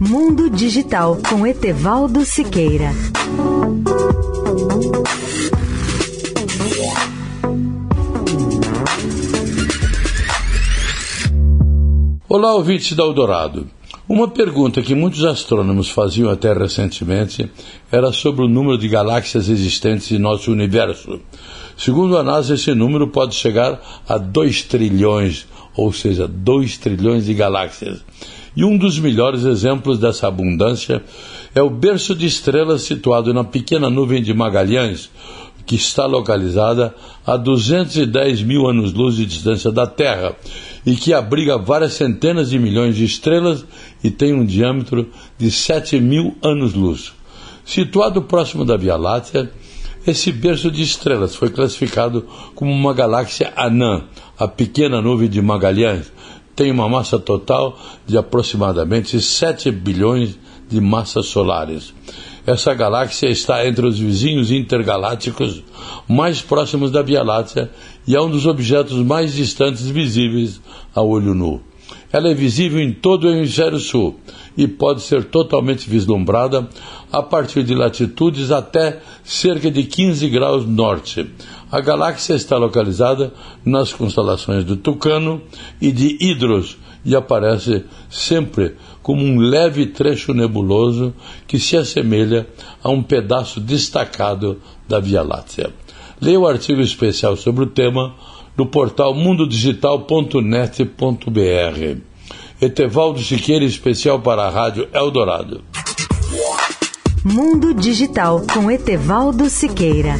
Mundo Digital com Etevaldo Siqueira. Olá, ouvintes da Eldorado. Uma pergunta que muitos astrônomos faziam até recentemente era sobre o número de galáxias existentes em nosso universo. Segundo a NASA, esse número pode chegar a 2 trilhões, ou seja, 2 trilhões de galáxias. E um dos melhores exemplos dessa abundância é o berço de estrelas situado na pequena nuvem de Magalhães, que está localizada a 210 mil anos-luz de distância da Terra e que abriga várias centenas de milhões de estrelas e tem um diâmetro de 7 mil anos-luz. Situado próximo da Via Láctea, esse berço de estrelas foi classificado como uma galáxia anã, a pequena nuvem de Magalhães, tem uma massa total de aproximadamente 7 bilhões de massas solares. Essa galáxia está entre os vizinhos intergalácticos mais próximos da Via Láctea e é um dos objetos mais distantes visíveis a olho nu. Ela é visível em todo o hemisfério sul e pode ser totalmente vislumbrada a partir de latitudes até cerca de 15 graus norte. A galáxia está localizada nas constelações do Tucano e de Hidros e aparece sempre como um leve trecho nebuloso que se assemelha a um pedaço destacado da Via Láctea. Leia o artigo especial sobre o tema no portal mundodigital.net.br. Etevaldo Siqueira, especial para a Rádio Eldorado. Mundo Digital com Etevaldo Siqueira.